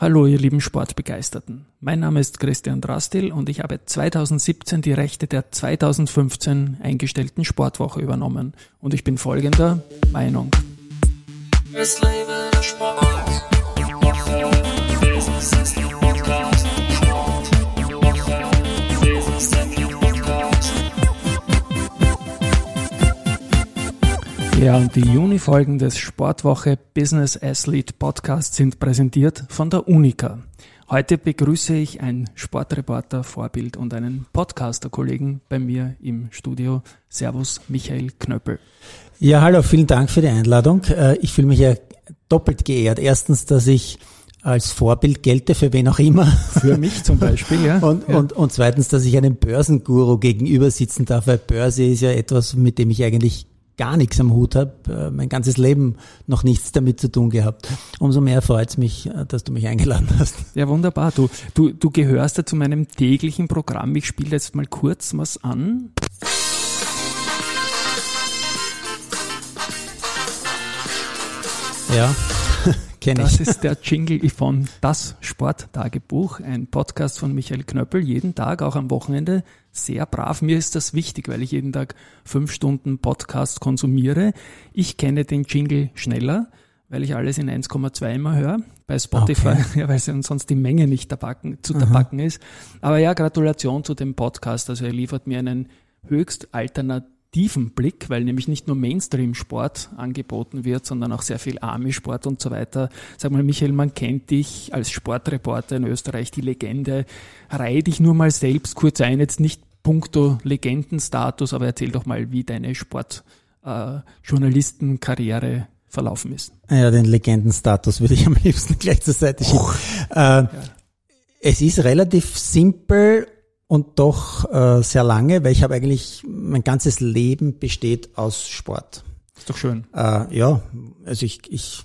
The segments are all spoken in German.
Hallo, ihr lieben Sportbegeisterten. Mein Name ist Christian Drastil und ich habe 2017 die Rechte der 2015 eingestellten Sportwoche übernommen. Und ich bin folgender Meinung. Es lebe der Sport. Ja, und die Juni-Folgen des Sportwoche Business Athlete Podcast sind präsentiert von der Unica. Heute begrüße ich einen Sportreporter, Vorbild und einen Podcaster-Kollegen bei mir im Studio. Servus, Michael Knöppel. Ja, hallo, vielen Dank für die Einladung. Äh, ich fühle mich ja doppelt geehrt. Erstens, dass ich als Vorbild gelte für wen auch immer. Für mich zum Beispiel, ja. Und, ja. und, und zweitens, dass ich einem Börsenguru gegenüber sitzen darf, weil Börse ist ja etwas, mit dem ich eigentlich gar nichts am Hut habe, äh, mein ganzes Leben noch nichts damit zu tun gehabt. Umso mehr freut es mich, äh, dass du mich eingeladen hast. Ja, wunderbar. Du, du, du gehörst ja zu meinem täglichen Programm. Ich spiele jetzt mal kurz was an. Ja, kenne ich. Das ist der Jingle von Das Sporttagebuch, ein Podcast von Michael Knöppel, jeden Tag, auch am Wochenende, sehr brav. Mir ist das wichtig, weil ich jeden Tag fünf Stunden Podcast konsumiere. Ich kenne den Jingle schneller, weil ich alles in 1,2 immer höre. Bei Spotify, okay. ja, weil sonst die Menge nicht tabacken, zu tabacken ist. Aber ja, Gratulation zu dem Podcast. Also er liefert mir einen höchst alternativen Blick, weil nämlich nicht nur Mainstream-Sport angeboten wird, sondern auch sehr viel Army-Sport und so weiter. Sag mal, Michael, man kennt dich als Sportreporter in Österreich, die Legende. Reihe dich nur mal selbst kurz ein, jetzt nicht puncto Legendenstatus, aber erzähl doch mal, wie deine Sportjournalistenkarriere äh, verlaufen ist. Ja, den Legendenstatus würde ich am liebsten gleich zur Seite schieben. Äh, ja. Es ist relativ simpel und doch äh, sehr lange, weil ich habe eigentlich, mein ganzes Leben besteht aus Sport. Ist doch schön. Äh, ja, also ich, ich,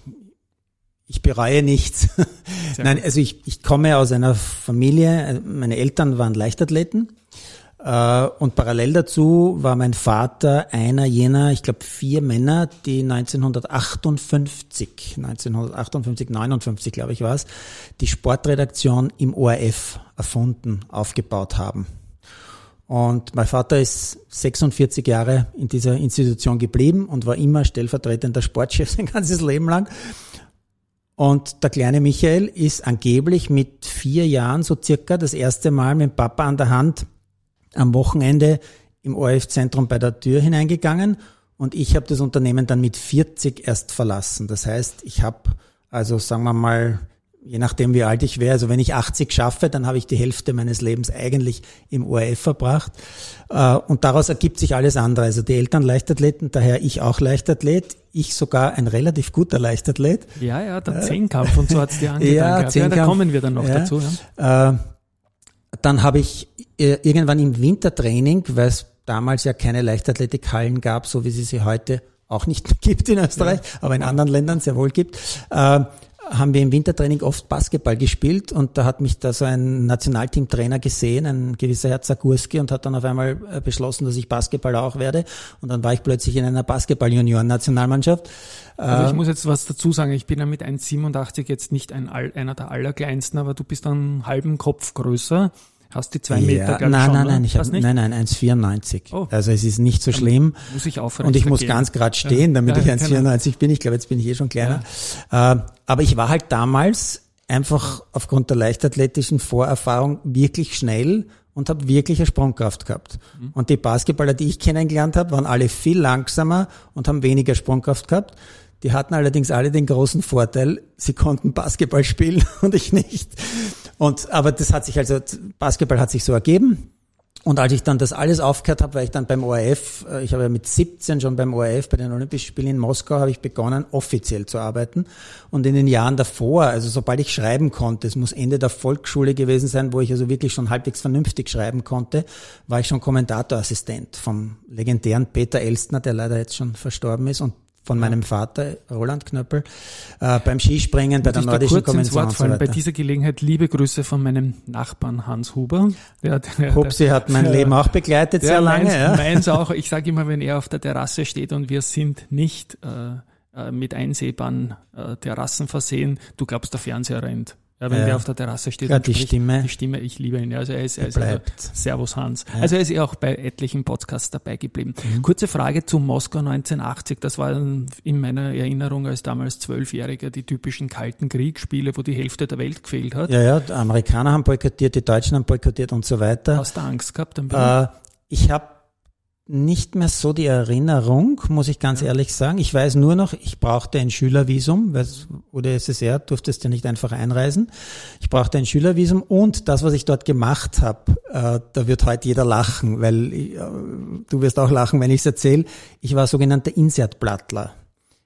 ich bereue nichts. Nein, also ich, ich komme aus einer Familie, meine Eltern waren Leichtathleten äh, und parallel dazu war mein Vater einer jener, ich glaube, vier Männer, die 1958, 1958, 59, glaube ich war es, die Sportredaktion im ORF erfunden, aufgebaut haben. Und mein Vater ist 46 Jahre in dieser Institution geblieben und war immer stellvertretender Sportchef sein ganzes Leben lang. Und der kleine Michael ist angeblich mit vier Jahren so circa das erste Mal mit Papa an der Hand am Wochenende im ORF-Zentrum bei der Tür hineingegangen und ich habe das Unternehmen dann mit 40 erst verlassen. Das heißt, ich habe, also sagen wir mal, je nachdem wie alt ich wäre, also wenn ich 80 schaffe, dann habe ich die Hälfte meines Lebens eigentlich im ORF verbracht. Äh, und daraus ergibt sich alles andere. Also die Eltern Leichtathleten, daher ich auch Leichtathlet, ich sogar ein relativ guter Leichtathlet. Ja, ja, der Zehnkampf und so hat's dir angetan. Ja, ja, da kommen wir dann noch ja. dazu. Ja. Dann habe ich äh, irgendwann im Wintertraining, weil es damals ja keine Leichtathletikhallen gab, so wie sie sie heute auch nicht gibt in Österreich, ja. aber in anderen Ländern sehr wohl gibt, äh, haben wir im Wintertraining oft Basketball gespielt und da hat mich da so ein Nationalteamtrainer gesehen, ein gewisser Herr Zagurski und hat dann auf einmal äh, beschlossen, dass ich Basketballer auch werde und dann war ich plötzlich in einer Basketball-Junioren-Nationalmannschaft. Also ich muss jetzt was dazu sagen, ich bin ja mit 1,87 jetzt nicht ein, einer der allerkleinsten, aber du bist einen halben Kopf größer. Hast die zwei ja, Meter, glaube nein, Nein, nein, ich hab, nein, nein, 1,94. Oh. Also es ist nicht so schlimm. Muss ich aufrecht Und ich muss gehen. ganz gerade stehen, damit ja, ich 1,94 genau. bin. Ich glaube, jetzt bin ich eh schon kleiner. Ja. Äh, aber ich war halt damals einfach aufgrund der leichtathletischen Vorerfahrung wirklich schnell und habe wirklich eine Sprungkraft gehabt. Mhm. Und die Basketballer, die ich kennengelernt habe, waren alle viel langsamer und haben weniger Sprungkraft gehabt. Die hatten allerdings alle den großen Vorteil, sie konnten Basketball spielen und ich nicht. Und, aber das hat sich also, Basketball hat sich so ergeben. Und als ich dann das alles aufgehört habe, weil ich dann beim ORF, äh, ich habe ja mit 17 schon beim ORF, bei den Olympischen Spielen in Moskau, habe ich begonnen, offiziell zu arbeiten. Und in den Jahren davor, also sobald ich schreiben konnte, es muss Ende der Volksschule gewesen sein, wo ich also wirklich schon halbwegs vernünftig schreiben konnte, war ich schon Kommentatorassistent vom legendären Peter Elstner, der leider jetzt schon verstorben ist. Und von meinem Vater, Roland Knöppel, äh, beim Skispringen, bei der nordischen Konvention. Wort fallen. Bei dieser Gelegenheit liebe Grüße von meinem Nachbarn Hans Huber. Der, der, Hupsi hat mein Leben auch begleitet, sehr lange. Meins, ja. meins auch. Ich sage immer, wenn er auf der Terrasse steht und wir sind nicht äh, äh mit einsehbaren äh, Terrassen versehen, du glaubst, der Fernseher rennt. Ja, wenn ja, der auf der Terrasse steht ja, und die spricht, Stimme. Die Stimme, ich liebe ihn. Also er ist, er ist also Servus Hans. Ja. Also er ist ja auch bei etlichen Podcasts dabei geblieben. Mhm. Kurze Frage zu Moskau 1980. Das war in meiner Erinnerung als damals Zwölfjähriger die typischen kalten Kriegsspiele, wo die Hälfte der Welt gefehlt hat. Ja, ja, die Amerikaner haben boykottiert, die Deutschen haben boykottiert und so weiter. Hast du Angst gehabt? Äh, ich habe nicht mehr so die Erinnerung, muss ich ganz ja. ehrlich sagen. Ich weiß nur noch, ich brauchte ein Schülervisum, weil oder SSR durftest ja nicht einfach einreisen. Ich brauchte ein Schülervisum und das, was ich dort gemacht habe, äh, da wird heute jeder lachen, weil ich, äh, du wirst auch lachen, wenn ich es erzähle. Ich war sogenannter Insertblattler.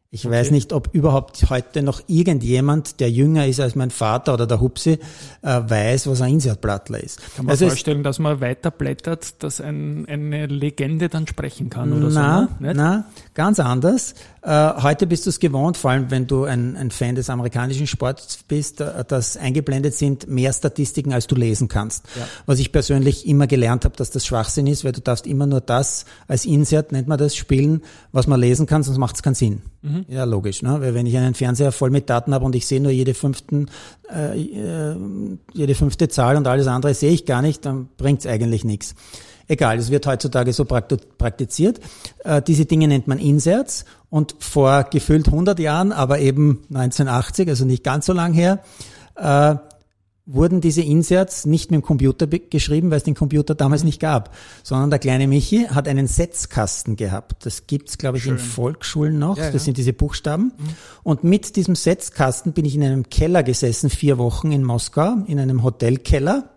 Ich okay. weiß nicht, ob überhaupt heute noch irgendjemand, der jünger ist als mein Vater oder der Hupsi, äh, weiß, was ein Insertblattler ist. Kann man also vorstellen, dass man weiterblättert, dass ein, eine Legende dann sprechen kann oder na, so? Ne? Na, ganz anders. Äh, heute bist du es gewohnt, vor allem wenn du ein, ein Fan des amerikanischen Sports bist, äh, dass eingeblendet sind mehr Statistiken, als du lesen kannst. Ja. Was ich persönlich immer gelernt habe, dass das Schwachsinn ist, weil du darfst immer nur das als Insert, nennt man das, spielen, was man lesen kann, sonst macht es keinen Sinn. Mhm. Ja, logisch. Ne? Weil wenn ich einen Fernseher voll mit Daten habe und ich sehe nur jede fünften, äh, äh jede fünfte Zahl und alles andere sehe ich gar nicht, dann bringt es eigentlich nichts. Egal, es wird heutzutage so praktiziert. Äh, diese Dinge nennt man Inserts und vor gefühlt 100 Jahren, aber eben 1980, also nicht ganz so lang her, äh, wurden diese Inserts nicht mit dem Computer geschrieben, weil es den Computer damals nicht gab, sondern der kleine Michi hat einen Setzkasten gehabt. Das gibt's, glaube ich, Schön. in Volksschulen noch. Ja, das ja. sind diese Buchstaben. Mhm. Und mit diesem Setzkasten bin ich in einem Keller gesessen, vier Wochen in Moskau, in einem Hotelkeller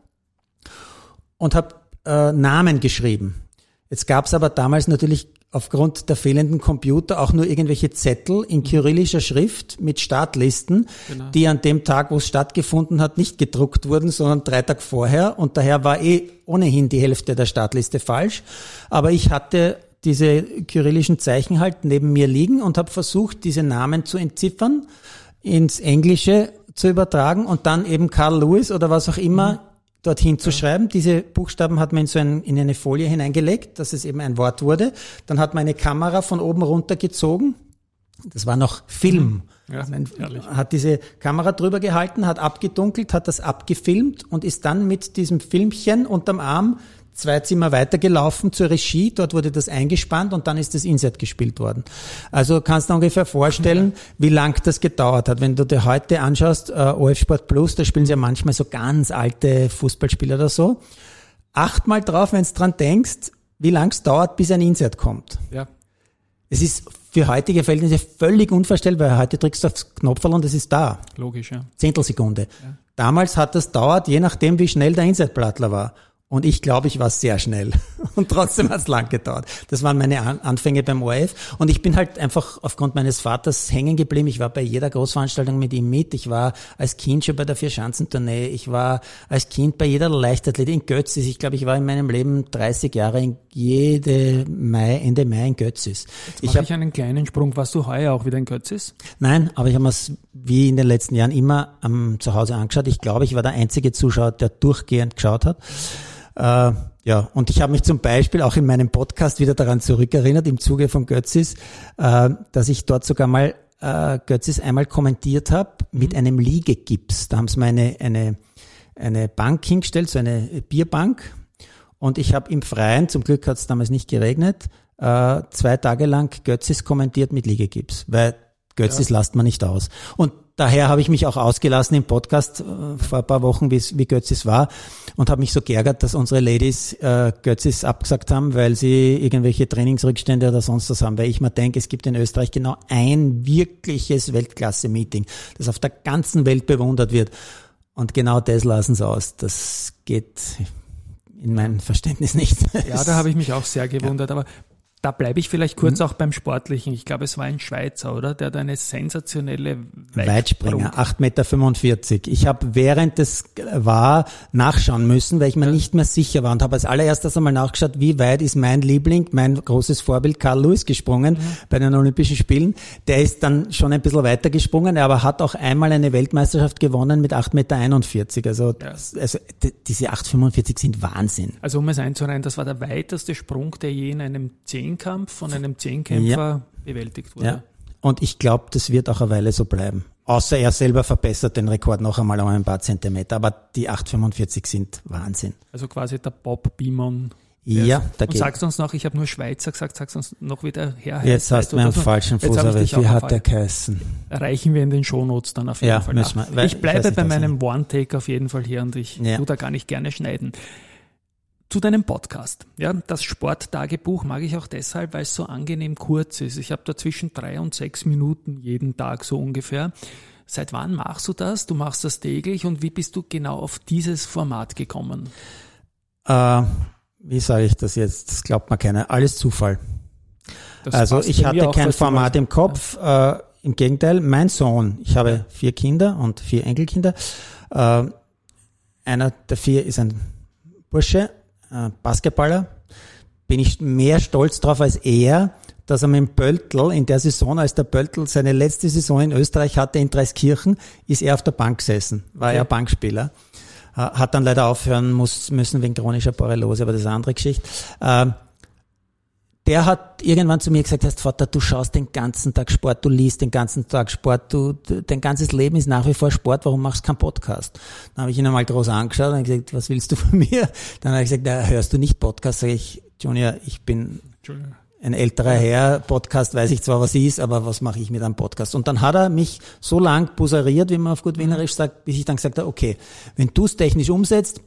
und habe äh, Namen geschrieben. Jetzt gab es aber damals natürlich aufgrund der fehlenden Computer auch nur irgendwelche Zettel in kyrillischer Schrift mit Startlisten, genau. die an dem Tag, wo es stattgefunden hat, nicht gedruckt wurden, sondern drei Tage vorher. Und daher war eh ohnehin die Hälfte der Startliste falsch. Aber ich hatte diese kyrillischen Zeichen halt neben mir liegen und habe versucht, diese Namen zu entziffern, ins Englische zu übertragen und dann eben Carl Lewis oder was auch immer mhm dorthin zu schreiben. Diese Buchstaben hat man in so ein, in eine Folie hineingelegt, dass es eben ein Wort wurde. Dann hat man eine Kamera von oben runter gezogen. Das war noch Film. Mhm. Ja, also hat diese Kamera drüber gehalten, hat abgedunkelt, hat das abgefilmt und ist dann mit diesem Filmchen unterm Arm zwei Zimmer weitergelaufen zur Regie, dort wurde das eingespannt und dann ist das Insert gespielt worden. Also kannst du ungefähr vorstellen, wie lang das gedauert hat. Wenn du dir heute anschaust, äh, OF Sport Plus, da spielen sie ja manchmal so ganz alte Fußballspieler oder so. Acht mal drauf, wenn du dran denkst, wie lang es dauert, bis ein Insert kommt. Ja. Es ist für heutige Verhältnisse völlig unvorstellbar. Heute drückst du aufs Knopferl und es ist da. Logisch, ja. Zehntelsekunde. Ja. Damals hat das dauert, je nachdem, wie schnell der Insertplattler war. Und ich glaube, ich war sehr schnell. Und trotzdem hat es lang gedauert. Das waren meine Anfänge beim ORF. Und ich bin halt einfach aufgrund meines Vaters hängen geblieben. Ich war bei jeder Großveranstaltung mit ihm mit. Ich war als Kind schon bei der Vierschanzentournee. Ich war als Kind bei jeder Leichtathletik in Götzis. Ich glaube, ich war in meinem Leben 30 Jahre in jede Mai, Ende Mai in Götzis. Jetzt ich habe ich einen kleinen Sprung. Warst du heuer auch wieder in Götzis? Nein, aber ich habe es wie in den letzten Jahren immer am Zuhause angeschaut. Ich glaube, ich war der einzige Zuschauer, der durchgehend geschaut hat. Äh, ja, und ich habe mich zum Beispiel auch in meinem Podcast wieder daran zurückerinnert, im Zuge von Götzis, äh, dass ich dort sogar mal äh, Götzis einmal kommentiert habe mit mhm. einem Liegegips. Da haben sie mir eine, eine, eine Bank hingestellt, so eine Bierbank. Und ich habe im Freien, zum Glück hat es damals nicht geregnet, äh, zwei Tage lang Götzis kommentiert mit Liegegips, weil Götzis ja. lasst man nicht aus. Und Daher habe ich mich auch ausgelassen im Podcast äh, vor ein paar Wochen, wie Götzis war, und habe mich so geärgert, dass unsere Ladies äh, Götzis abgesagt haben, weil sie irgendwelche Trainingsrückstände oder sonst was haben. Weil ich mir denke, es gibt in Österreich genau ein wirkliches Weltklasse-Meeting, das auf der ganzen Welt bewundert wird. Und genau das lassen sie aus. Das geht in meinem Verständnis nicht. Ja, da habe ich mich auch sehr gewundert. Ja. Aber da bleibe ich vielleicht kurz mhm. auch beim Sportlichen. Ich glaube, es war ein Schweizer, oder? Der hat eine sensationelle Weitspringer, 8,45 Meter. Ich habe während es war nachschauen müssen, weil ich mir ja. nicht mehr sicher war und habe als allererstes einmal nachgeschaut, wie weit ist mein Liebling, mein großes Vorbild Carl Lewis gesprungen mhm. bei den Olympischen Spielen. Der ist dann schon ein bisschen weiter gesprungen, aber hat auch einmal eine Weltmeisterschaft gewonnen mit 8,41 Meter. Also, ja. also diese 8,45 sind Wahnsinn. Also um es einzureihen, das war der weiteste Sprung, der je in einem 10 Zehnkampf von einem Zehnkämpfer ja. bewältigt wurde. Ja. Und ich glaube, das wird auch eine Weile so bleiben. Außer er selber verbessert den Rekord noch einmal um ein paar Zentimeter. Aber die 8,45 sind Wahnsinn. Also quasi der Bob Beamon ja, da Und sagst du uns noch, ich habe nur Schweizer gesagt, sagst du uns noch, wie der Herr heißt. Jetzt hast du mir einen falschen Fuß erwischt. Wie hat der geheißen? Erreichen wir in den Shownotes dann auf jeden ja, Fall. Müssen wir, ich bleibe ich bei meinem One-Take auf jeden Fall hier und ich ja. tu da gar nicht gerne schneiden. Zu deinem Podcast. Ja, das Sporttagebuch mag ich auch deshalb, weil es so angenehm kurz ist. Ich habe da zwischen drei und sechs Minuten jeden Tag so ungefähr. Seit wann machst du das? Du machst das täglich und wie bist du genau auf dieses Format gekommen? Äh, wie sage ich das jetzt? Das glaubt man keiner. Alles Zufall. Das also ich hatte kein Format im Kopf. Ja. Äh, Im Gegenteil, mein Sohn, ich habe vier Kinder und vier Enkelkinder. Äh, einer der vier ist ein Bursche, Basketballer. Bin ich mehr stolz drauf als er, dass er mit dem Pöltl in der Saison, als der Pöltl seine letzte Saison in Österreich hatte in Dreiskirchen, ist er auf der Bank gesessen, war okay. er Bankspieler. Äh, hat dann leider aufhören muss, müssen wegen chronischer Borreliose, aber das ist eine andere Geschichte. Der hat irgendwann zu mir gesagt, heißt Vater, du schaust den ganzen Tag Sport, du liest den ganzen Tag Sport, du, dein ganzes Leben ist nach wie vor Sport, warum machst du keinen Podcast? Dann habe ich ihn einmal groß angeschaut und gesagt, was willst du von mir? Dann habe ich gesagt, na, hörst du nicht Podcast? Sag ich, Junior, ich bin ein älterer Herr, Podcast weiß ich zwar, was ist, aber was mache ich mit einem Podcast? Und dann hat er mich so lang buseriert, wie man auf gut Wienerisch sagt, bis ich dann gesagt habe, okay, wenn du es technisch umsetzt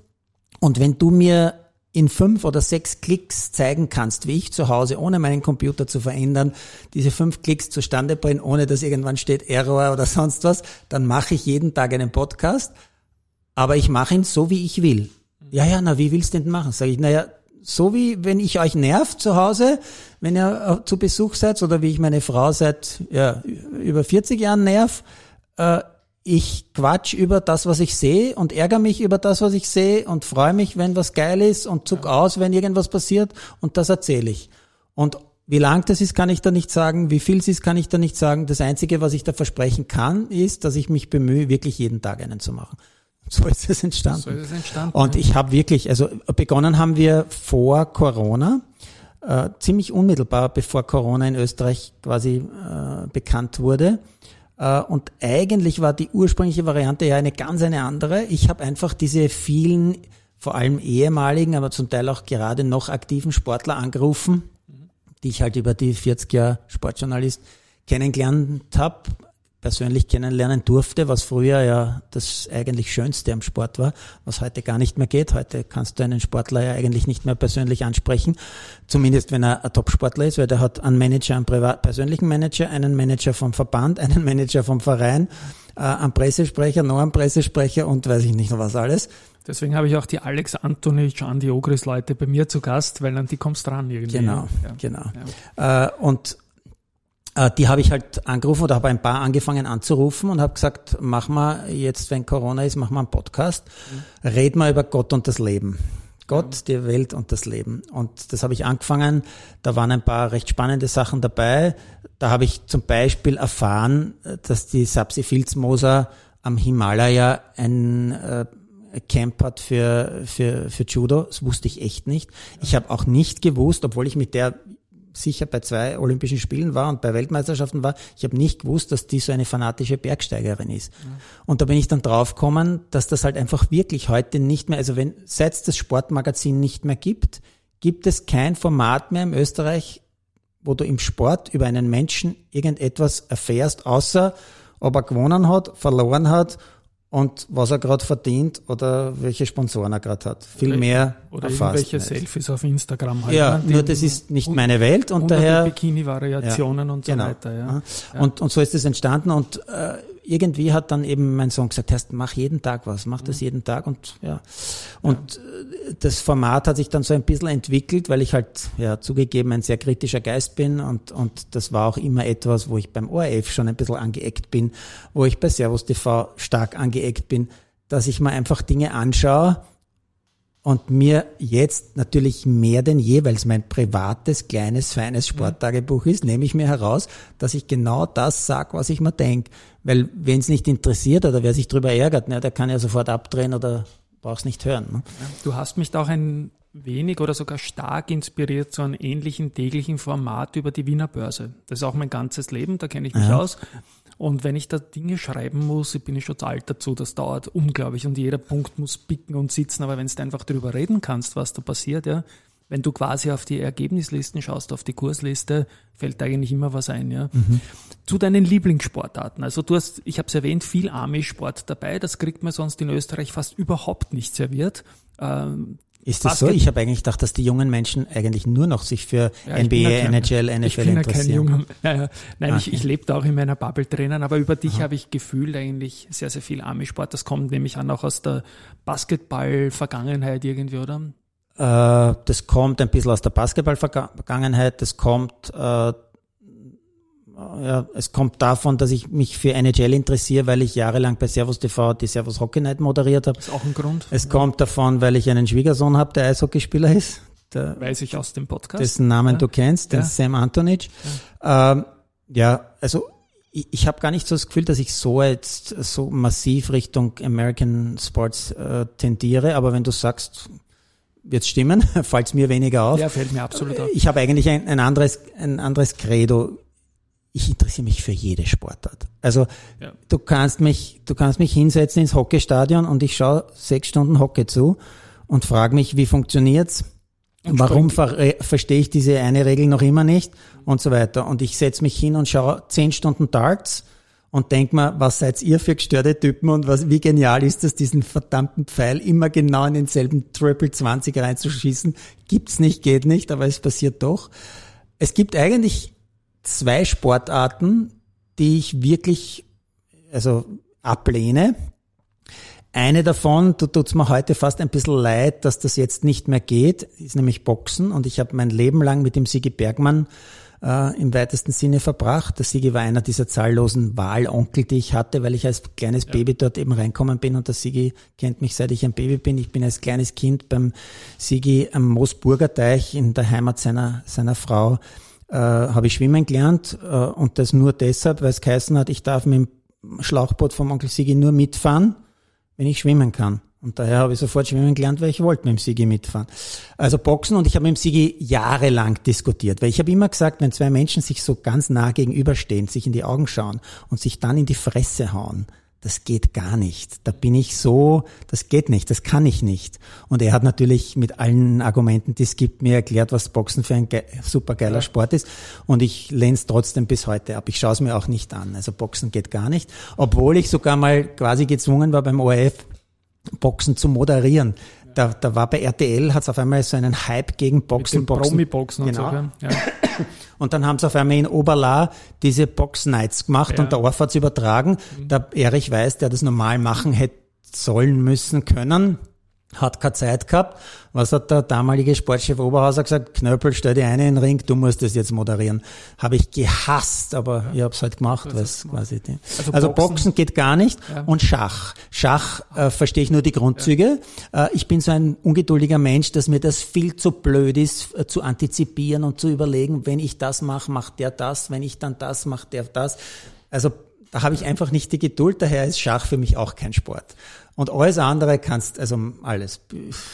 und wenn du mir in fünf oder sechs Klicks zeigen kannst, wie ich zu Hause, ohne meinen Computer zu verändern, diese fünf Klicks zustande bringen, ohne dass irgendwann steht Error oder sonst was, dann mache ich jeden Tag einen Podcast, aber ich mache ihn so, wie ich will. Ja, ja, na, wie willst du denn machen? Sag ich, naja, so wie wenn ich euch nervt zu Hause, wenn ihr zu Besuch seid oder wie ich meine Frau seit ja, über 40 Jahren nerv, äh, ich quatsch über das, was ich sehe und ärgere mich über das, was ich sehe und freue mich, wenn was geil ist und zuck aus, wenn irgendwas passiert und das erzähle ich. Und wie lang das ist, kann ich da nicht sagen. Wie viel es ist, kann ich da nicht sagen. Das Einzige, was ich da versprechen kann, ist, dass ich mich bemühe, wirklich jeden Tag einen zu machen. So ist es entstanden. So ist es entstanden. Und ich habe wirklich, also begonnen haben wir vor Corona, äh, ziemlich unmittelbar bevor Corona in Österreich quasi äh, bekannt wurde. Äh, und eigentlich war die ursprüngliche Variante ja eine ganz eine andere. Ich habe einfach diese vielen, vor allem ehemaligen, aber zum Teil auch gerade noch aktiven Sportler angerufen, die ich halt über die 40 Jahre Sportjournalist kennengelernt habe, persönlich kennenlernen durfte, was früher ja das eigentlich Schönste am Sport war, was heute gar nicht mehr geht. Heute kannst du einen Sportler ja eigentlich nicht mehr persönlich ansprechen, zumindest wenn er ein Top-Sportler ist, weil der hat einen Manager, einen privat persönlichen Manager, einen Manager vom Verband, einen Manager vom Verein, äh, einen Pressesprecher, noch einen Pressesprecher und weiß ich nicht noch was alles. Deswegen habe ich auch die Alex Anthony, John Diogris Leute bei mir zu Gast, weil an die kommst dran irgendwie. Genau, ja. genau. Ja. Äh, und die habe ich halt angerufen oder habe ein paar angefangen anzurufen und habe gesagt, mach mal jetzt, wenn Corona ist, mach mal einen Podcast. Mhm. Red mal über Gott und das Leben. Gott, mhm. die Welt und das Leben. Und das habe ich angefangen. Da waren ein paar recht spannende Sachen dabei. Da habe ich zum Beispiel erfahren, dass die Sapsi Filzmoser am Himalaya ein äh, Camp hat für, für, für Judo. Das wusste ich echt nicht. Ich habe auch nicht gewusst, obwohl ich mit der sicher bei zwei Olympischen Spielen war und bei Weltmeisterschaften war, ich habe nicht gewusst, dass die so eine fanatische Bergsteigerin ist. Ja. Und da bin ich dann draufgekommen, dass das halt einfach wirklich heute nicht mehr, also wenn seit es das Sportmagazin nicht mehr gibt, gibt es kein Format mehr im Österreich, wo du im Sport über einen Menschen irgendetwas erfährst, außer ob er gewonnen hat, verloren hat und was er gerade verdient oder welche Sponsoren er gerade hat. Viel oder mehr oder irgendwelche nicht. Selfies auf Instagram halt. Ja, ne? nur das ist nicht meine Welt und daher Bikini-Variationen ja, und so genau. weiter. Ja. ja. Und, und so ist es entstanden und äh, irgendwie hat dann eben mein Sohn gesagt, heißt, mach jeden Tag was, mach das mhm. jeden Tag und ja. Und ja. das Format hat sich dann so ein bisschen entwickelt, weil ich halt ja zugegeben ein sehr kritischer Geist bin und, und das war auch immer etwas, wo ich beim ORF schon ein bisschen angeeckt bin, wo ich bei Servus TV stark angeeckt bin, dass ich mir einfach Dinge anschaue, und mir jetzt natürlich mehr denn je, weil es mein privates, kleines, feines Sporttagebuch ist, nehme ich mir heraus, dass ich genau das sage, was ich mir denke. Weil wenn es nicht interessiert oder wer sich drüber ärgert, ne, der kann ja sofort abdrehen oder brauchst nicht hören. Ne? Du hast mich da auch ein wenig oder sogar stark inspiriert zu einem ähnlichen täglichen Format über die Wiener Börse. Das ist auch mein ganzes Leben, da kenne ich mich ja. aus. Und wenn ich da Dinge schreiben muss, ich bin ich schon zu alt dazu, das dauert unglaublich und jeder Punkt muss picken und sitzen, aber wenn du einfach darüber reden kannst, was da passiert, ja, wenn du quasi auf die Ergebnislisten schaust, auf die Kursliste, fällt eigentlich immer was ein. Ja. Mhm. Zu deinen Lieblingssportarten. Also du hast, ich habe es erwähnt, viel Army-Sport dabei. Das kriegt man sonst in Österreich fast überhaupt nicht serviert. Ähm, ist das so? Ich habe eigentlich gedacht, dass die jungen Menschen eigentlich nur noch sich für ja, NBA, ja NHL, NFL ich bin interessieren. Junger, ja, Nein, okay. ich, ich lebe da auch in meiner Bubble drinnen, aber über dich habe ich gefühlt eigentlich sehr, sehr viel Army-Sport. Das kommt nämlich an auch aus der Basketball-Vergangenheit irgendwie, oder? Äh, das kommt ein bisschen aus der Basketball-Vergangenheit. Das kommt, äh, ja, es kommt davon, dass ich mich für NHL interessiere, weil ich jahrelang bei Servus TV die Servus Hockey Night moderiert habe. Ist auch ein Grund. Es ja. kommt davon, weil ich einen Schwiegersohn habe, der Eishockeyspieler ist. Der, Weiß ich aus dem Podcast. Dessen Namen ja. du kennst, den ja. Sam Antonic. Ja, ähm, ja also ich, ich habe gar nicht so das Gefühl, dass ich so jetzt so massiv Richtung American Sports äh, tendiere, aber wenn du sagst, wird stimmen, fällt mir weniger auf. Ja, fällt mir absolut auf. Ich habe eigentlich ein, ein, anderes, ein anderes Credo. Ich interessiere mich für jede Sportart. Also ja. du kannst mich, du kannst mich hinsetzen ins Hockeystadion und ich schaue sechs Stunden Hockey zu und frage mich, wie funktioniert's? Und Warum ver äh, verstehe ich diese eine Regel noch immer nicht und so weiter. Und ich setze mich hin und schaue zehn Stunden Darts und denk mir, was seid ihr für gestörte Typen und was, wie genial ist das, diesen verdammten Pfeil immer genau in denselben Triple 20 reinzuschießen. Gibt's nicht, geht nicht, aber es passiert doch. Es gibt eigentlich zwei Sportarten, die ich wirklich, also ablehne. Eine davon, da tut's mir heute fast ein bisschen leid, dass das jetzt nicht mehr geht, ist nämlich Boxen. Und ich habe mein Leben lang mit dem Sigi Bergmann äh, im weitesten Sinne verbracht. Der Sigi war einer dieser zahllosen Wahlonkel, die ich hatte, weil ich als kleines ja. Baby dort eben reinkommen bin und der Sigi kennt mich seit ich ein Baby bin. Ich bin als kleines Kind beim Sigi am Moosburger Teich in der Heimat seiner, seiner Frau äh, habe ich schwimmen gelernt äh, und das nur deshalb, weil es geheißen hat, ich darf mit dem Schlauchboot vom Onkel Sigi nur mitfahren, wenn ich schwimmen kann. Und daher habe ich sofort schwimmen gelernt, weil ich wollte mit dem Sigi mitfahren. Also Boxen und ich habe mit dem Sigi jahrelang diskutiert, weil ich habe immer gesagt, wenn zwei Menschen sich so ganz nah gegenüberstehen, sich in die Augen schauen und sich dann in die Fresse hauen, das geht gar nicht. Da bin ich so, das geht nicht, das kann ich nicht. Und er hat natürlich mit allen Argumenten, die es gibt, mir erklärt, was Boxen für ein supergeiler Sport ist. Und ich lehne es trotzdem bis heute ab. Ich schaue es mir auch nicht an. Also Boxen geht gar nicht. Obwohl ich sogar mal quasi gezwungen war beim ORF, Boxen zu moderieren. Da, da war bei RTL, hat es auf einmal so einen Hype gegen Boxen. Boxen. Promi-Boxen genau. und so. Ja. Und dann haben sie auf einmal in Oberla diese Box Nights gemacht ja. und der Orf hat's übertragen. Mhm. Der Erich Weiß, der das normal machen hätte sollen müssen können, hat keine Zeit gehabt. Was hat der damalige Sportchef Oberhauser gesagt? Knöppel, stell dir eine in den Ring, du musst das jetzt moderieren. Habe ich gehasst, aber ja. ich habe es halt gemacht. Was quasi die. Also, also Boxen, Boxen, geht gar nicht ja. und Schach. Schach äh, verstehe ich nur die Grundzüge. Ja. Äh, ich bin so ein ungeduldiger Mensch, dass mir das viel zu blöd ist, äh, zu antizipieren und zu überlegen, wenn ich das mache, macht der das, wenn ich dann das, macht der das. Also da habe ich einfach nicht die Geduld, daher ist Schach für mich auch kein Sport. Und alles andere kannst, also alles.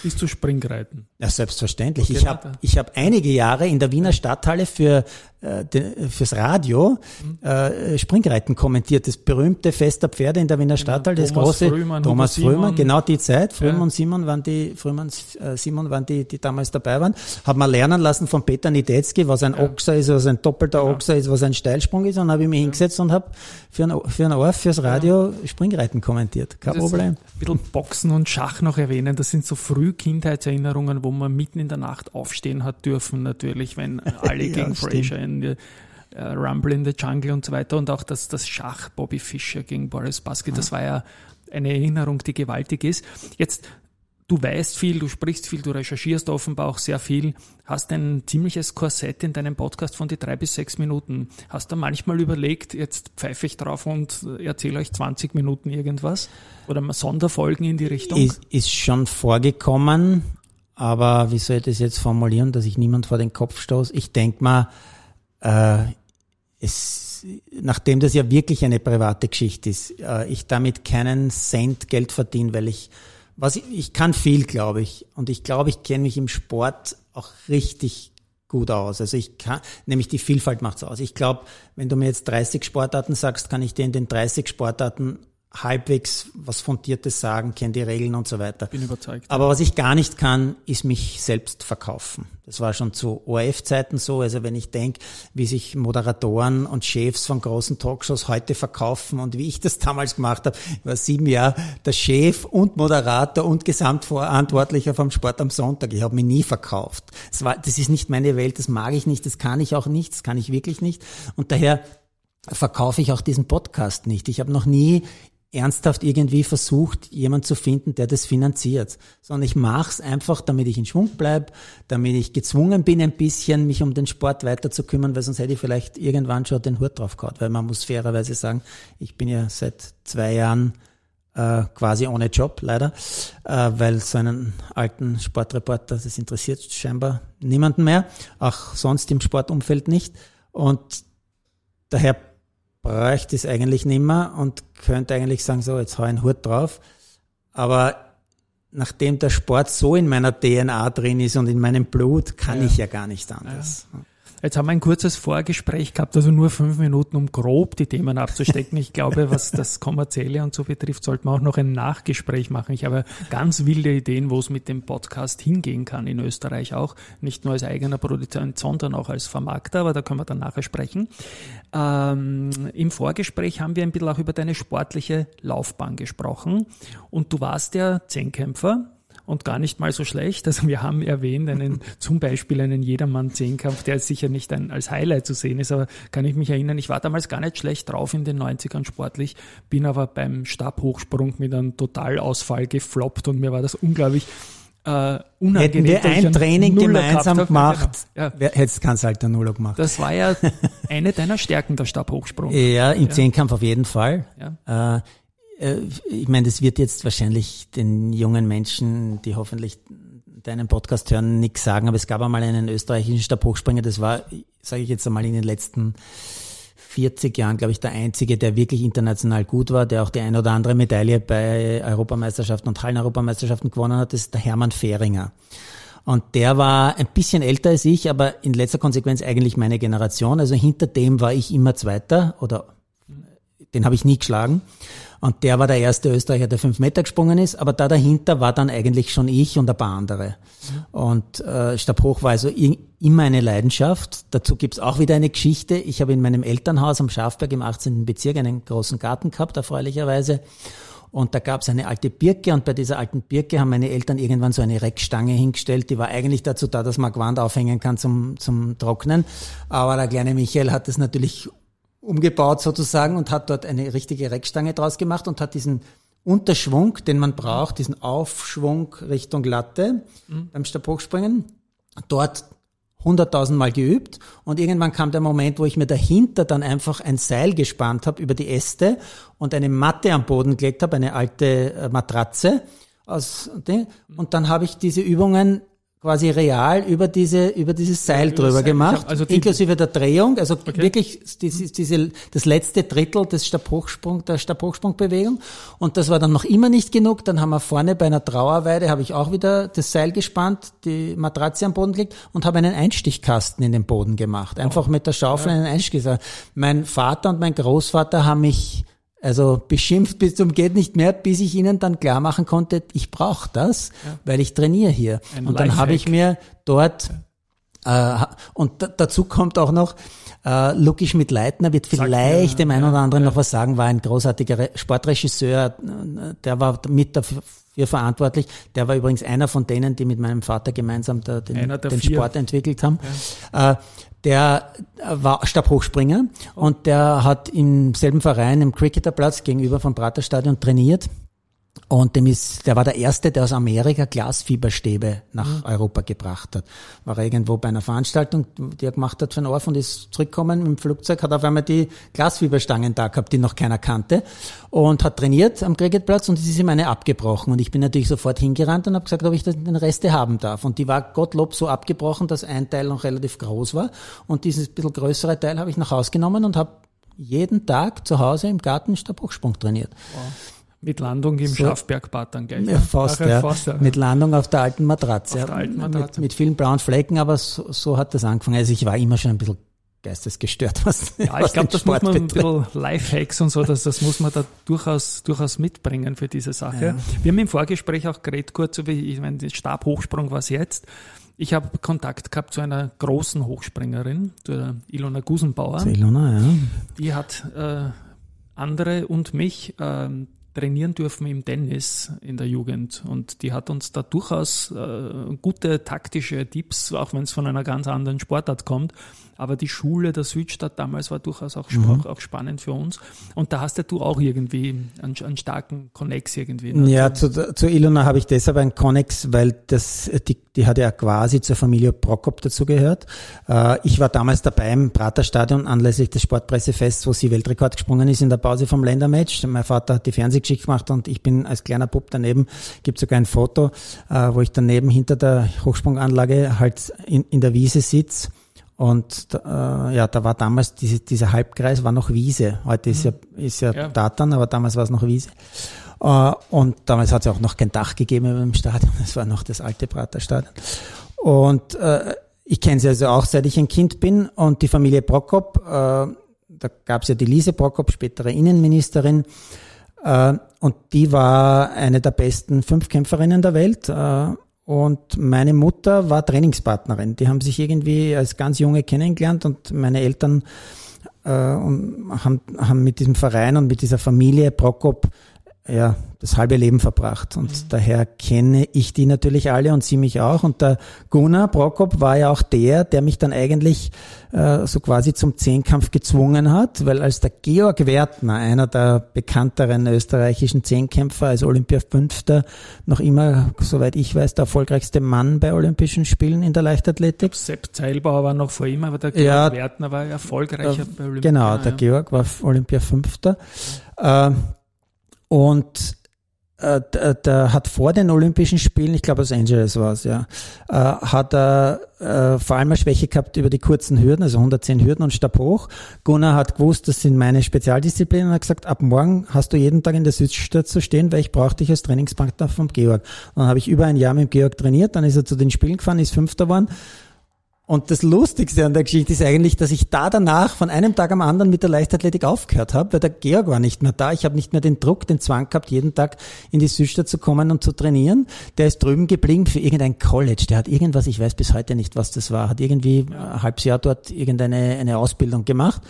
Bist du Springreiten? Ja, selbstverständlich. Okay, ich habe ich hab einige Jahre in der Wiener Stadthalle für äh, fürs Radio äh, Springreiten kommentiert. Das berühmte Fest der Pferde in der Wiener Stadthalle, das Thomas große Frühmann, Thomas Frühmann, genau die Zeit. Frühmann ja. und Simon waren die, Frühmann, äh, Simon waren die, die damals dabei waren. Hat man lernen lassen von Peter Niedetzky, was ein ja. Ochser ist, was ein doppelter ja. Ochser ist, was ein Steilsprung ist. Und habe ich mich hingesetzt und habe für ein, für ein Ohr, fürs Radio Springreiten kommentiert. Kein Problem ein bisschen Boxen und Schach noch erwähnen. Das sind so Frühkindheitserinnerungen, wo man mitten in der Nacht aufstehen hat dürfen, natürlich, wenn alle ja, gegen Fraser in äh, Rumble in the Jungle und so weiter und auch das, das Schach Bobby Fischer gegen Boris Baski, das war ja eine Erinnerung, die gewaltig ist. Jetzt du weißt viel, du sprichst viel, du recherchierst offenbar auch sehr viel, hast ein ziemliches Korsett in deinem Podcast von die drei bis sechs Minuten. Hast du manchmal überlegt, jetzt pfeife ich drauf und erzähle euch 20 Minuten irgendwas? Oder Sonderfolgen in die Richtung? Ist, ist schon vorgekommen, aber wie soll ich das jetzt formulieren, dass ich niemand vor den Kopf stoße? Ich denke mal, äh, es, nachdem das ja wirklich eine private Geschichte ist, äh, ich damit keinen Cent Geld verdiene, weil ich was ich, ich kann viel, glaube ich. Und ich glaube, ich kenne mich im Sport auch richtig gut aus. Also ich kann, nämlich die Vielfalt macht's aus. Ich glaube, wenn du mir jetzt 30 Sportarten sagst, kann ich dir in den 30 Sportarten halbwegs was Fundiertes sagen, kenne die Regeln und so weiter. Bin überzeugt. Aber was ich gar nicht kann, ist mich selbst verkaufen. Das war schon zu ORF-Zeiten so. Also wenn ich denke, wie sich Moderatoren und Chefs von großen Talkshows heute verkaufen und wie ich das damals gemacht habe. Ich war sieben Jahre der Chef und Moderator und Gesamtverantwortlicher vom Sport am Sonntag. Ich habe mich nie verkauft. Das, war, das ist nicht meine Welt, das mag ich nicht, das kann ich auch nicht, das kann ich wirklich nicht. Und daher verkaufe ich auch diesen Podcast nicht. Ich habe noch nie ernsthaft irgendwie versucht, jemand zu finden, der das finanziert, sondern ich mache es einfach, damit ich in Schwung bleib, damit ich gezwungen bin, ein bisschen mich um den Sport weiter zu kümmern, weil sonst hätte ich vielleicht irgendwann schon den Hut drauf gehabt, weil man muss fairerweise sagen, ich bin ja seit zwei Jahren äh, quasi ohne Job, leider, äh, weil so einen alten Sportreporter, das interessiert scheinbar niemanden mehr, auch sonst im Sportumfeld nicht. Und daher bräuchte es eigentlich nimmer und könnte eigentlich sagen, so, jetzt hau einen Hut drauf. Aber nachdem der Sport so in meiner DNA drin ist und in meinem Blut, kann ja. ich ja gar nicht anders. Ja. Jetzt haben wir ein kurzes Vorgespräch gehabt, also nur fünf Minuten, um grob die Themen abzustecken. Ich glaube, was das Kommerzielle und so betrifft, sollten wir auch noch ein Nachgespräch machen. Ich habe ganz wilde Ideen, wo es mit dem Podcast hingehen kann in Österreich auch. Nicht nur als eigener Produzent, sondern auch als Vermarkter, aber da können wir dann nachher sprechen. Ähm, Im Vorgespräch haben wir ein bisschen auch über deine sportliche Laufbahn gesprochen. Und du warst ja Zehnkämpfer und gar nicht mal so schlecht. Also wir haben erwähnt, einen, zum Beispiel einen Jedermann-Zehnkampf, der sicher nicht ein, als Highlight zu sehen ist, aber kann ich mich erinnern, ich war damals gar nicht schlecht drauf in den 90ern sportlich, bin aber beim Stabhochsprung mit einem Totalausfall gefloppt und mir war das unglaublich äh, unangenehm. Hätten wir ein Training gemeinsam gemacht, genau. ja. hättest du kein Salto Nuller gemacht. Das war ja eine deiner Stärken, der Stabhochsprung. Ja, im ja. Zehnkampf auf jeden Fall. Ja. Äh, ich meine, das wird jetzt wahrscheinlich den jungen Menschen, die hoffentlich deinen Podcast hören, nichts sagen, aber es gab einmal einen österreichischen Stabhochspringer, das war, sage ich jetzt einmal, in den letzten 40 Jahren, glaube ich, der einzige, der wirklich international gut war, der auch die eine oder andere Medaille bei Europameisterschaften und Hallen-Europameisterschaften gewonnen hat, das ist der Hermann Fehringer. Und der war ein bisschen älter als ich, aber in letzter Konsequenz eigentlich meine Generation. Also hinter dem war ich immer Zweiter oder den habe ich nie geschlagen. Und der war der erste Österreicher, der fünf Meter gesprungen ist, aber da dahinter war dann eigentlich schon ich und ein paar andere. Und äh, Stabhoch war also immer eine Leidenschaft. Dazu gibt's auch wieder eine Geschichte. Ich habe in meinem Elternhaus am Schafberg im 18. Bezirk einen großen Garten gehabt, erfreulicherweise. Und da gab's eine alte Birke und bei dieser alten Birke haben meine Eltern irgendwann so eine Reckstange hingestellt, die war eigentlich dazu da, dass man Gewand aufhängen kann zum, zum Trocknen. Aber der kleine Michael hat das natürlich umgebaut sozusagen und hat dort eine richtige Reckstange draus gemacht und hat diesen Unterschwung, den man braucht, diesen Aufschwung Richtung Latte mhm. beim Stabhochspringen, dort hunderttausend Mal geübt und irgendwann kam der Moment, wo ich mir dahinter dann einfach ein Seil gespannt habe über die Äste und eine Matte am Boden gelegt habe, eine alte äh, Matratze aus und dann habe ich diese Übungen quasi real über diese über dieses Seil ja, drüber Seil. gemacht, also inklusive der Drehung, also okay. wirklich diese, diese, das letzte Drittel des Stabhochsprung der Stabhochsprungbewegung und das war dann noch immer nicht genug, dann haben wir vorne bei einer Trauerweide habe ich auch wieder das Seil gespannt, die Matratze am Boden gelegt und habe einen Einstichkasten in den Boden gemacht, einfach oh. mit der Schaufel ja. einen Einstich. Mein Vater und mein Großvater haben mich also beschimpft bis zum geht nicht mehr, bis ich ihnen dann klar machen konnte, ich brauche das, ja. weil ich trainiere hier. Ein und dann habe ich mir dort äh, und dazu kommt auch noch, äh, Lucky Schmidt-Leitner wird vielleicht Sagt, dem einen oder anderen ja. noch was sagen, war ein großartiger Sportregisseur, der war mit dafür verantwortlich. Der war übrigens einer von denen, die mit meinem Vater gemeinsam da den, den Sport entwickelt haben. Ja. Äh, der war Stabhochspringer und der hat im selben Verein im Cricketerplatz gegenüber vom Praterstadion trainiert und dem ist, der war der Erste, der aus Amerika Glasfieberstäbe nach mhm. Europa gebracht hat. War irgendwo bei einer Veranstaltung, die er gemacht hat für einen Orf und ist zurückgekommen im Flugzeug, hat auf einmal die Glasfieberstangen da gehabt, die noch keiner kannte und hat trainiert am Cricketplatz und es ist ihm eine abgebrochen. Und ich bin natürlich sofort hingerannt und habe gesagt, ob ich den Reste haben darf. Und die war Gottlob so abgebrochen, dass ein Teil noch relativ groß war. Und dieses bisschen größere Teil habe ich nach Hause genommen und habe jeden Tag zu Hause im Garten Stabhochsprung trainiert. Wow. Mit Landung im so, Schafbergbad dann gleich. Ja, fast, ja. fast, ja. Mit Landung auf der alten Matratze. Auf der alten Matratze. Mit, mit vielen blauen Flecken, aber so, so hat das angefangen. Also ich war immer schon ein bisschen geistesgestört, was Ja, ich glaube, das Sport muss man betrifft. ein bisschen Lifehacks und so, das, das muss man da durchaus, durchaus mitbringen für diese Sache. Ja. Wir haben im Vorgespräch auch geredet, kurz, ich meine, der Stabhochsprung war es jetzt. Ich habe Kontakt gehabt zu einer großen Hochspringerin, der Ilona Gusenbauer. Ilona, ja. Die hat äh, andere und mich äh, trainieren dürfen im Tennis in der Jugend. Und die hat uns da durchaus äh, gute taktische Tipps, auch wenn es von einer ganz anderen Sportart kommt, aber die Schule der Südstadt damals war durchaus auch, mhm. auch spannend für uns. Und da hast ja du auch irgendwie einen, einen starken Connex irgendwie. Ne? Ja, zu, zu Ilona habe ich deshalb einen Connex, weil das, die, die hat ja quasi zur Familie Prokop dazugehört. Äh, ich war damals dabei im Praterstadion anlässlich des Sportpressefests, wo sie Weltrekord gesprungen ist in der Pause vom Ländermatch. Mein Vater hat die Fernsehgeschichte gemacht und ich bin als kleiner Bub daneben. Gibt sogar ein Foto, äh, wo ich daneben hinter der Hochsprunganlage halt in, in der Wiese sitze und äh, ja, da war damals diese, dieser Halbkreis war noch Wiese. Heute ist ja, mhm. ist ja, ja. Datan, aber damals war es noch Wiese. Äh, und damals hat es auch noch kein Dach gegeben im Stadion. Das war noch das alte Praterstadion. Und äh, ich kenne sie also auch, seit ich ein Kind bin. Und die Familie Prokop, äh, da gab es ja die Lise Prokop, spätere Innenministerin. Äh, und die war eine der besten Fünfkämpferinnen der Welt. Äh, und meine Mutter war Trainingspartnerin. Die haben sich irgendwie als ganz junge kennengelernt und meine Eltern äh, haben, haben mit diesem Verein und mit dieser Familie Prokop ja, das halbe Leben verbracht. Und mhm. daher kenne ich die natürlich alle und sie mich auch. Und der Gunnar Prokop war ja auch der, der mich dann eigentlich äh, so quasi zum Zehnkampf gezwungen hat, weil als der Georg Wertner, einer der bekannteren österreichischen Zehnkämpfer, als Olympiafünfter, noch immer, soweit ich weiß, der erfolgreichste Mann bei Olympischen Spielen in der Leichtathletik. Sepp Zeilbauer war noch vor ihm, aber der Georg ja, Wertner war erfolgreicher bei Olympia. Genau, der ja. Georg war Olympiafünfter. Äh, und äh, der, der hat vor den Olympischen Spielen, ich glaube Los Angeles war es, ja, äh, hat er äh, vor allem eine Schwäche gehabt über die kurzen Hürden, also 110 Hürden und Stab hoch. Gunnar hat gewusst, das sind meine Spezialdisziplinen und hat gesagt, ab morgen hast du jeden Tag in der Südstadt zu stehen, weil ich brauche dich als Trainingspartner vom Georg. Dann habe ich über ein Jahr mit Georg trainiert, dann ist er zu den Spielen gefahren, ist Fünfter geworden und das Lustigste an der Geschichte ist eigentlich, dass ich da danach von einem Tag am anderen mit der Leichtathletik aufgehört habe, weil der Georg war nicht mehr da. Ich habe nicht mehr den Druck, den Zwang gehabt, jeden Tag in die Südstadt zu kommen und zu trainieren. Der ist drüben geblieben für irgendein College. Der hat irgendwas, ich weiß bis heute nicht, was das war, hat irgendwie ein halbes Jahr dort irgendeine eine Ausbildung gemacht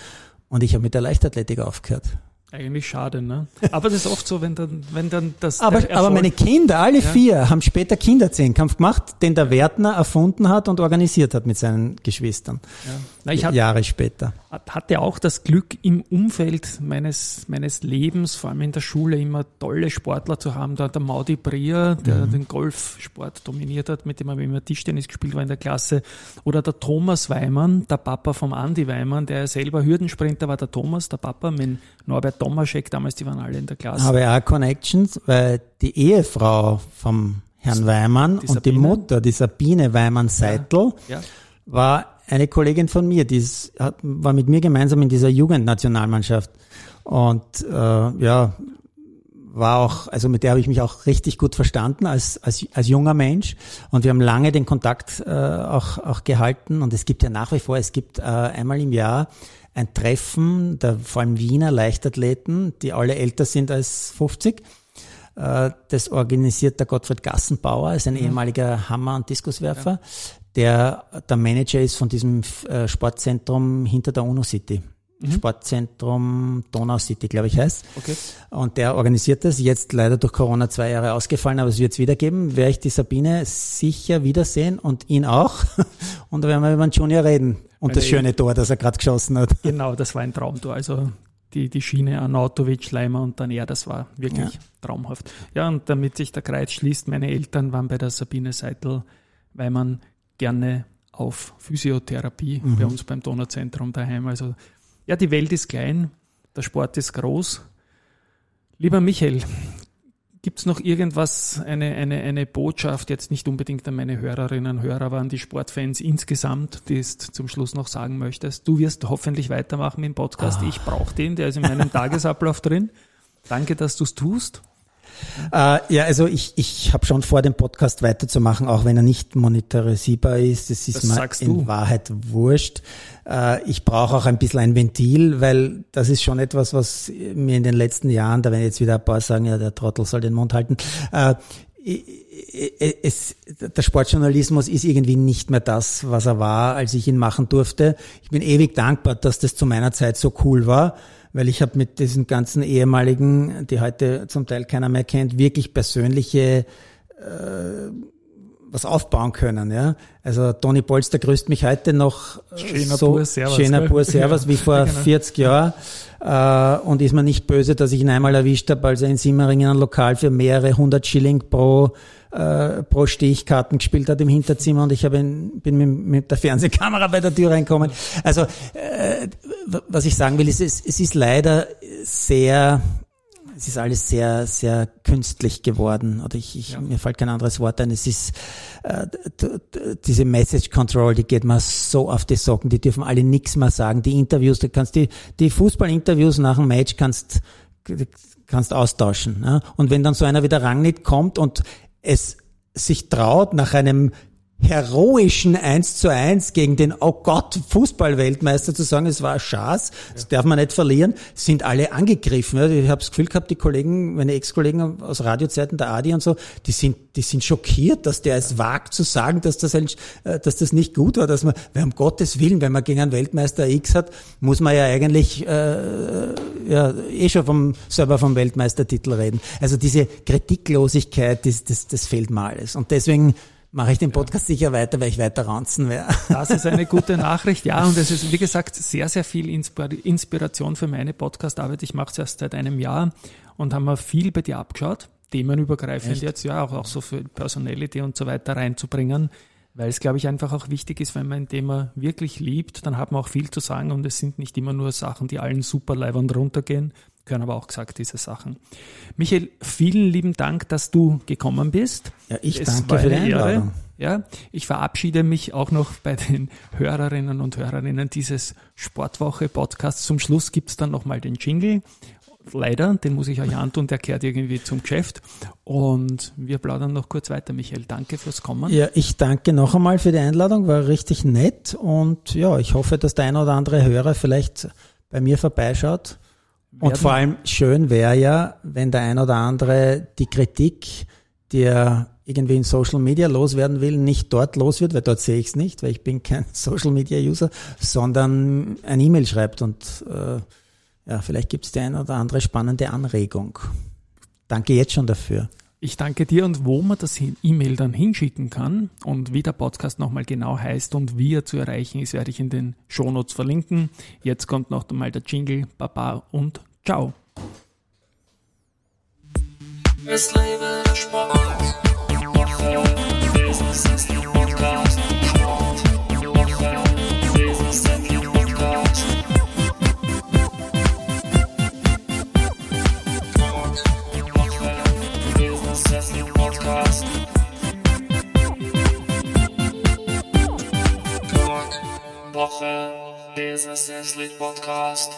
und ich habe mit der Leichtathletik aufgehört. Eigentlich schade, ne? Aber das ist oft so, wenn dann, wenn dann das. Aber, aber meine Kinder, alle ja. vier, haben später Kinderzehnkampf gemacht, den der Wertner erfunden hat und organisiert hat mit seinen Geschwistern. Ja. Na, ich Jahre später. Hatte auch das Glück, im Umfeld meines, meines Lebens, vor allem in der Schule, immer tolle Sportler zu haben. Da der Maudi Brier, der mhm. den Golfsport dominiert hat, mit dem habe ich immer Tischtennis gespielt war in der Klasse. Oder der Thomas Weimann, der Papa vom Andi Weimann, der selber Hürdensprinter war, der Thomas, der Papa mit Norbert Tomaschek damals, die waren alle in der Klasse. Habe auch Connections, weil die Ehefrau vom Herrn Weimann die und die Mutter, die Sabine Weimann-Seitel, ja. ja. war eine Kollegin von mir, die ist, hat, war mit mir gemeinsam in dieser Jugendnationalmannschaft. Und äh, ja, war auch, also mit der habe ich mich auch richtig gut verstanden als, als, als junger Mensch. Und wir haben lange den Kontakt äh, auch, auch gehalten. Und es gibt ja nach wie vor, es gibt äh, einmal im Jahr ein Treffen der vor allem Wiener Leichtathleten, die alle älter sind als 50. Äh, das organisiert der Gottfried Gassenbauer, ist ein mhm. ehemaliger Hammer- und Diskuswerfer, der der Manager ist von diesem äh, Sportzentrum hinter der UNO City. Mhm. Sportzentrum Donau City, glaube ich, heißt. Okay. Und der organisiert das. Jetzt leider durch Corona zwei Jahre ausgefallen, aber es wird es wieder geben. Werde ich die Sabine sicher wiedersehen und ihn auch. Und da werden wir über den Junior reden. Und das schöne Tor, das er gerade geschossen hat. Genau, das war ein Traumtor. Also die, die Schiene Anautovic, Leimer und dann er, das war wirklich ja. traumhaft. Ja, und damit sich der Kreis schließt, meine Eltern waren bei der Sabine Seitel, weil man gerne auf Physiotherapie mhm. bei uns beim Donauzentrum daheim. Also ja, die Welt ist klein, der Sport ist groß. Lieber Michael, Gibt es noch irgendwas, eine, eine, eine Botschaft, jetzt nicht unbedingt an meine Hörerinnen und Hörer, aber an die Sportfans insgesamt, die es zum Schluss noch sagen möchtest? Du wirst hoffentlich weitermachen im Podcast. Ah. Ich brauche den, der ist in meinem Tagesablauf drin. Danke, dass du es tust. Äh, ja, also ich, ich habe schon vor, den Podcast weiterzumachen, auch wenn er nicht monetarisierbar ist. Das ist das mir in du. Wahrheit wurscht. Äh, ich brauche auch ein bisschen ein Ventil, weil das ist schon etwas, was mir in den letzten Jahren, da werden jetzt wieder ein paar sagen, ja, der Trottel soll den Mund halten. Äh, es, der Sportjournalismus ist irgendwie nicht mehr das, was er war, als ich ihn machen durfte. Ich bin ewig dankbar, dass das zu meiner Zeit so cool war weil ich habe mit diesen ganzen ehemaligen, die heute zum Teil keiner mehr kennt, wirklich persönliche äh, was aufbauen können. Ja? Also Toni Polster grüßt mich heute noch schöner so Pur Servus, schöner Pur Servus wie vor genau. 40 Jahren äh, und ist mir nicht böse, dass ich ihn einmal erwischt habe, als er in Simmeringen ein Lokal für mehrere hundert Schilling pro äh, pro Stechkarten gespielt hat im Hinterzimmer und ich habe ihn, bin mit, mit der Fernsehkamera bei der Tür reinkommen. Also äh, was ich sagen will, ist, es, es ist leider sehr es ist alles sehr, sehr künstlich geworden. Oder ich, ich ja. mir fällt kein anderes Wort ein. Es ist äh, diese Message Control, die geht mir so auf die Socken. Die dürfen alle nichts mehr sagen. Die Interviews, du kannst die, die Fußballinterviews nach dem Match kannst kannst austauschen. Ne? Und wenn dann so einer wie der kommt und es sich traut, nach einem heroischen 1 zu 1 gegen den, oh Gott, Fußballweltmeister zu sagen, es war ein Schatz, das darf man nicht verlieren, sind alle angegriffen. Ich habe das Gefühl gehabt, die Kollegen, meine Ex-Kollegen aus Radiozeiten, der Adi und so, die sind, die sind schockiert, dass der es wagt zu sagen, dass das, ein, äh, dass das nicht gut war, dass man, weil um Gottes Willen, wenn man gegen einen Weltmeister X hat, muss man ja eigentlich äh, ja, eh schon vom, selber vom Weltmeistertitel reden. Also diese Kritiklosigkeit, das, das, das fehlt mal alles. Und deswegen mache ich den Podcast sicher weiter, weil ich weiter ranzen werde. Das ist eine gute Nachricht, ja. Und es ist, wie gesagt, sehr, sehr viel Inspiration für meine Podcastarbeit. Ich mache es erst seit einem Jahr und haben wir viel bei dir abgeschaut, themenübergreifend Echt? jetzt, ja, auch, auch so für Personality und so weiter reinzubringen. Weil es, glaube ich, einfach auch wichtig ist, wenn man ein Thema wirklich liebt, dann hat man auch viel zu sagen und es sind nicht immer nur Sachen, die allen super live und runtergehen, gehören aber auch gesagt, diese Sachen. Michael, vielen lieben Dank, dass du gekommen bist. Ja, ich es danke für die Ehre. Ja, ich verabschiede mich auch noch bei den Hörerinnen und Hörerinnen dieses Sportwoche-Podcasts. Zum Schluss gibt es dann nochmal den Jingle. Leider, den muss ich euch antun, der kehrt irgendwie zum Geschäft. Und wir plaudern noch kurz weiter. Michael, danke fürs Kommen. Ja, ich danke noch einmal für die Einladung, war richtig nett. Und ja, ich hoffe, dass der ein oder andere Hörer vielleicht bei mir vorbeischaut und vor allem schön wäre ja, wenn der ein oder andere die Kritik, die er irgendwie in Social Media loswerden will, nicht dort los wird, weil dort sehe ich es nicht, weil ich bin kein Social Media User, sondern ein E-Mail schreibt und äh, ja, vielleicht gibt es die ein oder andere spannende Anregung. Danke jetzt schon dafür. Ich danke dir und wo man das E-Mail dann hinschicken kann und wie der Podcast nochmal genau heißt und wie er zu erreichen ist, werde ich in den Shownotes verlinken. Jetzt kommt noch einmal der Jingle. Baba und ciao. Es lebe der Sport. Woche, dieses Sleep Podcast.